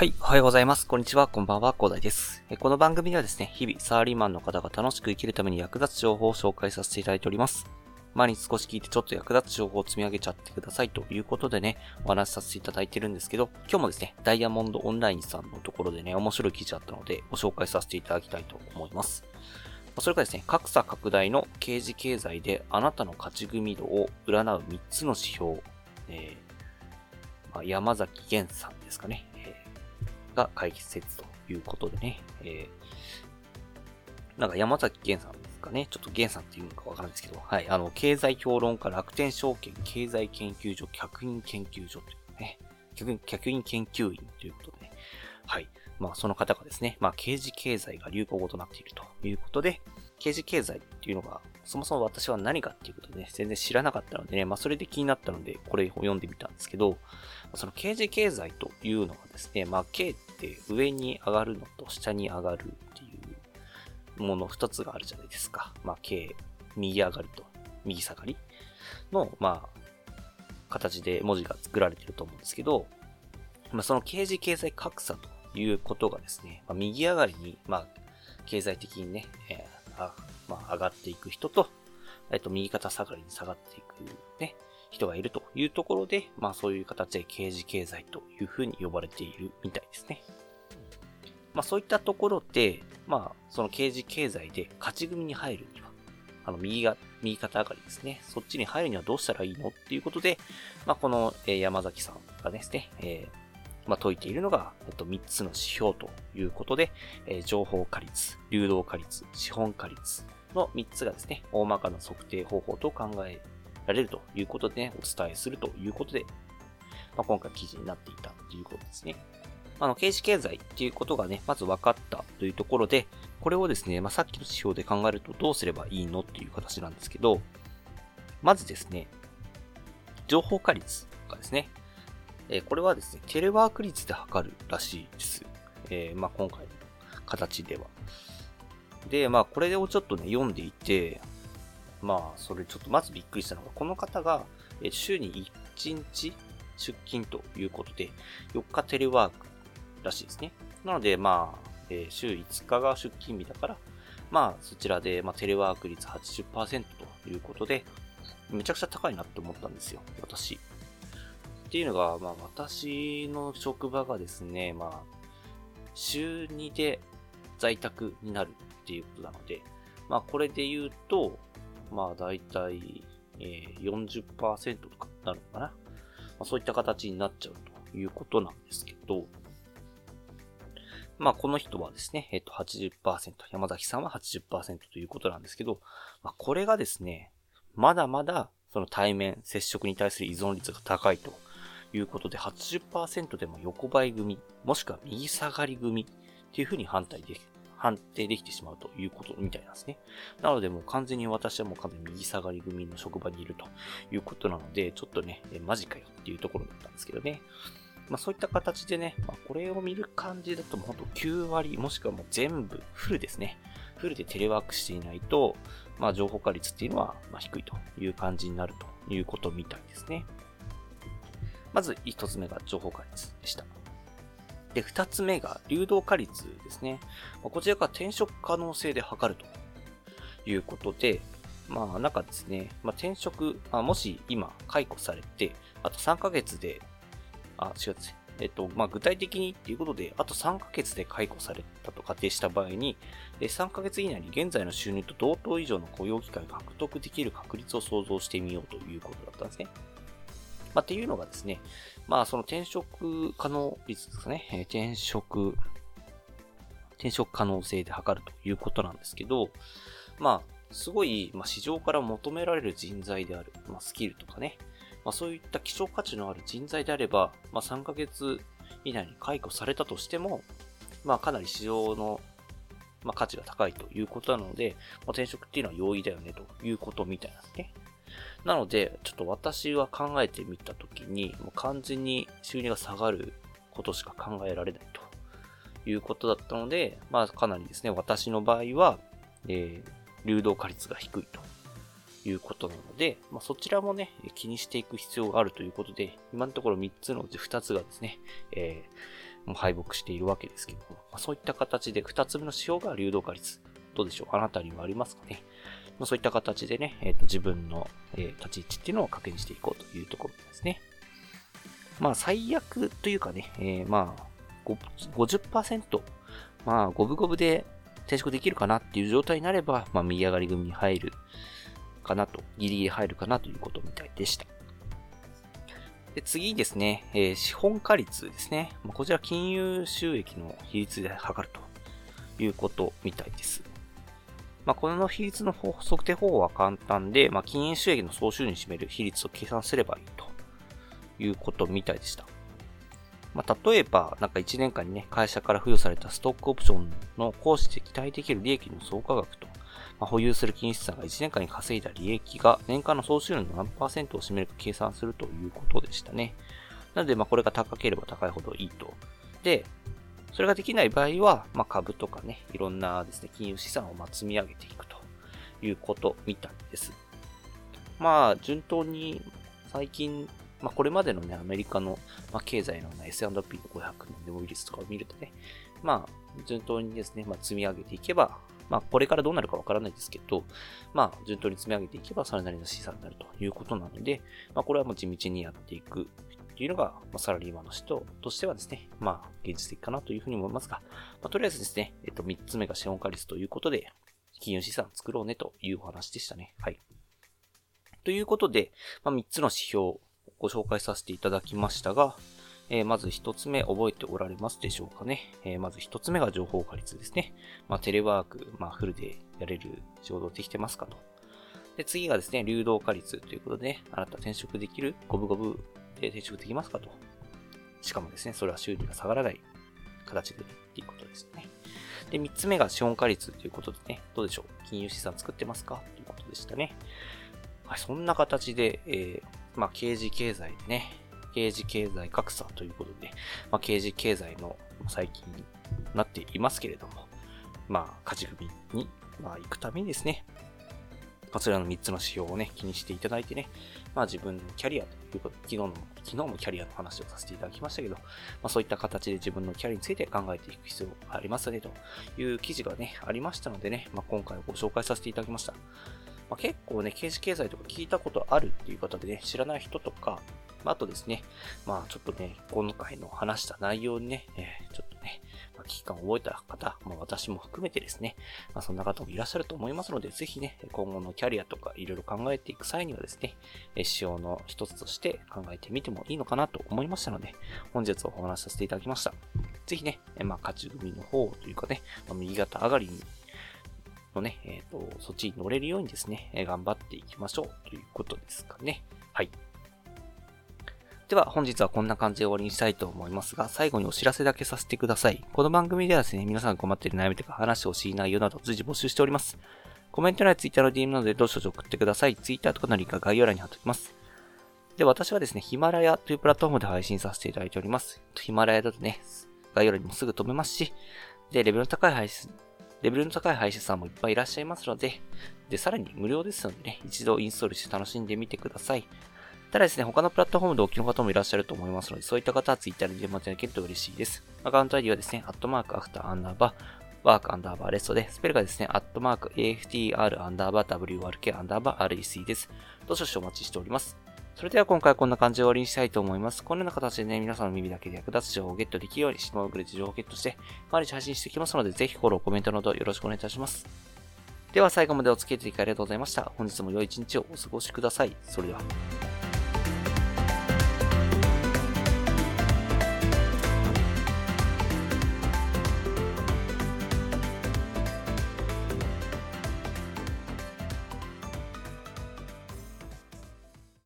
はい。おはようございます。こんにちは。こんばんは。広大です。この番組ではですね、日々サラリーマンの方が楽しく生きるために役立つ情報を紹介させていただいております。毎日少し聞いてちょっと役立つ情報を積み上げちゃってくださいということでね、お話しさせていただいてるんですけど、今日もですね、ダイヤモンドオンラインさんのところでね、面白い記事あったので、ご紹介させていただきたいと思います。それからですね、格差拡大の刑事経済であなたの勝ち組度を占う3つの指標、えーまあ、山崎源さんですかね。が解説ということでね、えー、なんか山崎源さんですかね、ちょっと源さんっていうのかわからないですけど、はい、あの、経済評論家楽天証券経済研究所客員研究所というね、客員客員研究員ということでね、はい。まあ、その方がですね、まあ、刑事経済が流行語となっているということで、刑事経済っていうのが、そもそも私は何かっていうことでね、全然知らなかったのでね、まあ、それで気になったので、これを読んでみたんですけど、その刑事経済というのはですね、まあ、K って上に上がるのと下に上がるっていうもの二つがあるじゃないですか。まあ、K、右上がりと右下がりの、まあ、形で文字が作られてると思うんですけど、まあ、その刑事経済格差ということがですね、まあ、右上がりに、まあ、経済的にね、えー、あまあ、上がっていく人と、えっと、右肩下がりに下がっていくね、人がいるというところで、まあそういう形で刑事経済というふうに呼ばれているみたいですね。まあそういったところで、まあその刑事経済で勝ち組に入るには、あの右が、右肩上がりですね。そっちに入るにはどうしたらいいのっていうことで、まあこの、山崎さんがですね、えー、まあ説いているのが、えっと3つの指標ということで、えー、情報化率、流動化率、資本化率の3つがですね、大まかな測定方法と考えられるということで、ね、お伝えするということで、まあ、今回記事になっていたということですね。あの、刑事経済っていうことがね、まず分かったというところで、これをですね、まあ、さっきの指標で考えるとどうすればいいのっていう形なんですけど、まずですね、情報化率がですね、えこれはですね、テレワーク率で測るらしいです。えー、まあ、今回の形では。で、まあ、これをちょっとね、読んでいて、まあ、それちょっとまずびっくりしたのが、この方が、え週に1日出勤ということで、4日テレワークらしいですね。なので、まあ、え週5日が出勤日だから、まあ、そちらで、まあ、テレワーク率80%ということで、めちゃくちゃ高いなって思ったんですよ、私。っていうのが、まあ、私の職場がですね、まあ、週2で在宅になるっていうことなので、まあ、これで言うと、まあ大体、えー、40%とかなのかな。まあ、そういった形になっちゃうということなんですけど、まあこの人はですね、えっ、と80%、山崎さんは80%ということなんですけど、まあこれがですね、まだまだその対面、接触に対する依存率が高いということで80%でも横ばい組、もしくは右下がり組っていうふうに判断で判定できてしまうということみたいなんですね。なのでもう完全に私はもう完全に右下がり組の職場にいるということなので、ちょっとね、マジかよっていうところだったんですけどね。まあそういった形でね、まあ、これを見る感じだともうほんと9割、もしくはもう全部フルですね。フルでテレワークしていないと、まあ情報化率っていうのはま低いという感じになるということみたいですね。まず一つ目が情報化率でした。で、二つ目が流動化率ですね。こちらが転職可能性で測るということで、まあ、なんかですね、まあ、転職、まあ、もし今解雇されて、あと3ヶ月で、あ、違うですね。えっと、まあ、具体的にっていうことで、あと3ヶ月で解雇されたと仮定した場合に、3ヶ月以内に現在の収入と同等以上の雇用機会を獲得できる確率を想像してみようということだったんですね。まあ、っていうのがですね、まあ、その転職可能率ですかね、え転職、転職可能性で測るということなんですけど、まあ、すごい、まあ、市場から求められる人材である、まあ、スキルとかね、まあ、そういった希少価値のある人材であれば、まあ、3ヶ月以内に解雇されたとしても、まあ、かなり市場の、まあ、価値が高いということなので、まあ、転職っていうのは容易だよねということみたいなんですね。なので、ちょっと私は考えてみたときに、もう完全に収入が下がることしか考えられないということだったので、まあかなりですね、私の場合は、えー、流動化率が低いということなので、まあ、そちらもね、気にしていく必要があるということで、今のところ3つのうち2つがですね、えー、もう敗北しているわけですけども、まあ、そういった形で2つ目の指標が流動化率。どうでしょう？あなたにはありますかね？まあ、そういった形でね、え、ー、と、自分の、えー、立ち位置っていうのを確認していこうというところですね。まあ、最悪というかね、えー、まあ、50%、まあ、五分五分で転職できるかなっていう状態になれば、まあ、右上がり組に入るかなと、ギリギリ入るかなということみたいでした。で次ですね、えー、資本化率ですね。まあ、こちら金融収益の比率で測るということみたいです。まあ、この比率の測定方法は簡単で、まあ、金融収益の総収入に占める比率を計算すればいいということみたいでした。まあ、例えば、なんか1年間にね、会社から付与されたストックオプションの行使で期待できる利益の総価額と、まあ、保有する金資産が1年間に稼いだ利益が年間の総収入の何パーセントを占めるか計算するということでしたね。なので、まあ、これが高ければ高いほどいいと。で、それができない場合は、まあ、株とかね、いろんなですね、金融資産をま積み上げていくということみたいです。まあ、順当に最近、まあ、これまでのね、アメリカの、ま、経済の、ね、S&P500 のデモビ率とかを見るとね、まあ、順当にですね、まあ、積み上げていけば、まあ、これからどうなるかわからないですけど、まあ、順当に積み上げていけば、それなりの資産になるということなので、まあ、これはもう地道にやっていくというのが、まあ、サラリーマンの人としてはですね、まあ、現実的かなというふうに思いますが、まあ、とりあえずですね、えっと、3つ目が資本化率ということで、金融資産作ろうねというお話でしたね。はい。ということで、まあ、3つの指標をご紹介させていただきましたが、えー、まず1つ目覚えておられますでしょうかね。えー、まず1つ目が情報化率ですね。まあ、テレワーク、まあ、フルでやれる仕事できてますかと。で、次がですね、流動化率ということで、あなた転職できる五分五分で転職できますかと。しかもですね、それは収入が下がらない形でっていうことですね。で、3つ目が資本化率ということでね、どうでしょう？金融資産作ってますか？ということでしたね。はい、そんな形で、えー、まあ、刑事経済でね、刑事経済格差ということで、まあ、刑事経済の最近になっていますけれども、まあ、勝ち組に、まあ、行くためにですね、こちらの3つの指標をね、気にしていただいてね、まあ自分のキャリアということ、昨日の、昨日もキャリアの話をさせていただきましたけど、まあそういった形で自分のキャリアについて考えていく必要がありますね、という記事がね、ありましたのでね、まあ今回ご紹介させていただきました。まあ、結構ね、刑事経済とか聞いたことあるっていう方でね、知らない人とか、まあ、あとですね、まあちょっとね、今回の話した内容にね、えー、ちょっとね、危機感を覚えた方、まあ、私も含めてですね、まあ、そんな方もいらっしゃると思いますので、ぜひね、今後のキャリアとかいろいろ考えていく際にはですね、仕様の一つとして考えてみてもいいのかなと思いましたので、本日お話しさせていただきました。ぜひね、まあ、勝ち組の方というかね、まあ、右肩上がりにのね、えっ、ー、と、そっちに乗れるようにですね、頑張っていきましょうということですかね。はい。では本日はこんな感じで終わりにしたいと思いますが、最後にお知らせだけさせてください。この番組ではですね、皆さんが困っている悩みとか話してほしい内容など随時募集しております。コメント欄や Twitter の DM などでどうし送ってください。Twitter とかのリンクは概要欄に貼っておきます。で、私はですね、ヒマラヤというプラットフォームで配信させていただいております。ヒマラヤだとね、概要欄にもすぐ飛べますし、で、レベルの高い配信、レベルの高い配信さんもいっぱいいらっしゃいますので、で、さらに無料ですのでね、一度インストールして楽しんでみてください。ただですね、他のプラットフォームでお聞きの方もいらっしゃると思いますので、そういった方は Twitter に電話いただけると嬉しいです。アカウント ID はですね、アットマークアフターアンダーバー、ワークアンダーバーレストで、スペルがですね、アットマーク AFTR アンダーバー WRK アンダーバー REC です。どうしお待ちしております。それでは今回はこんな感じで終わりにしたいと思います。このような形でね、皆さんの耳だけで役立つ情報をゲットできるように、質問をくれて情報をゲットして、毎日配信していきますので、ぜひフォロー、コメントなどよろしくお願いいたします。では最後までお付き合いいただきありがとうございました。本日も良い一日をお過ごしください。それでは。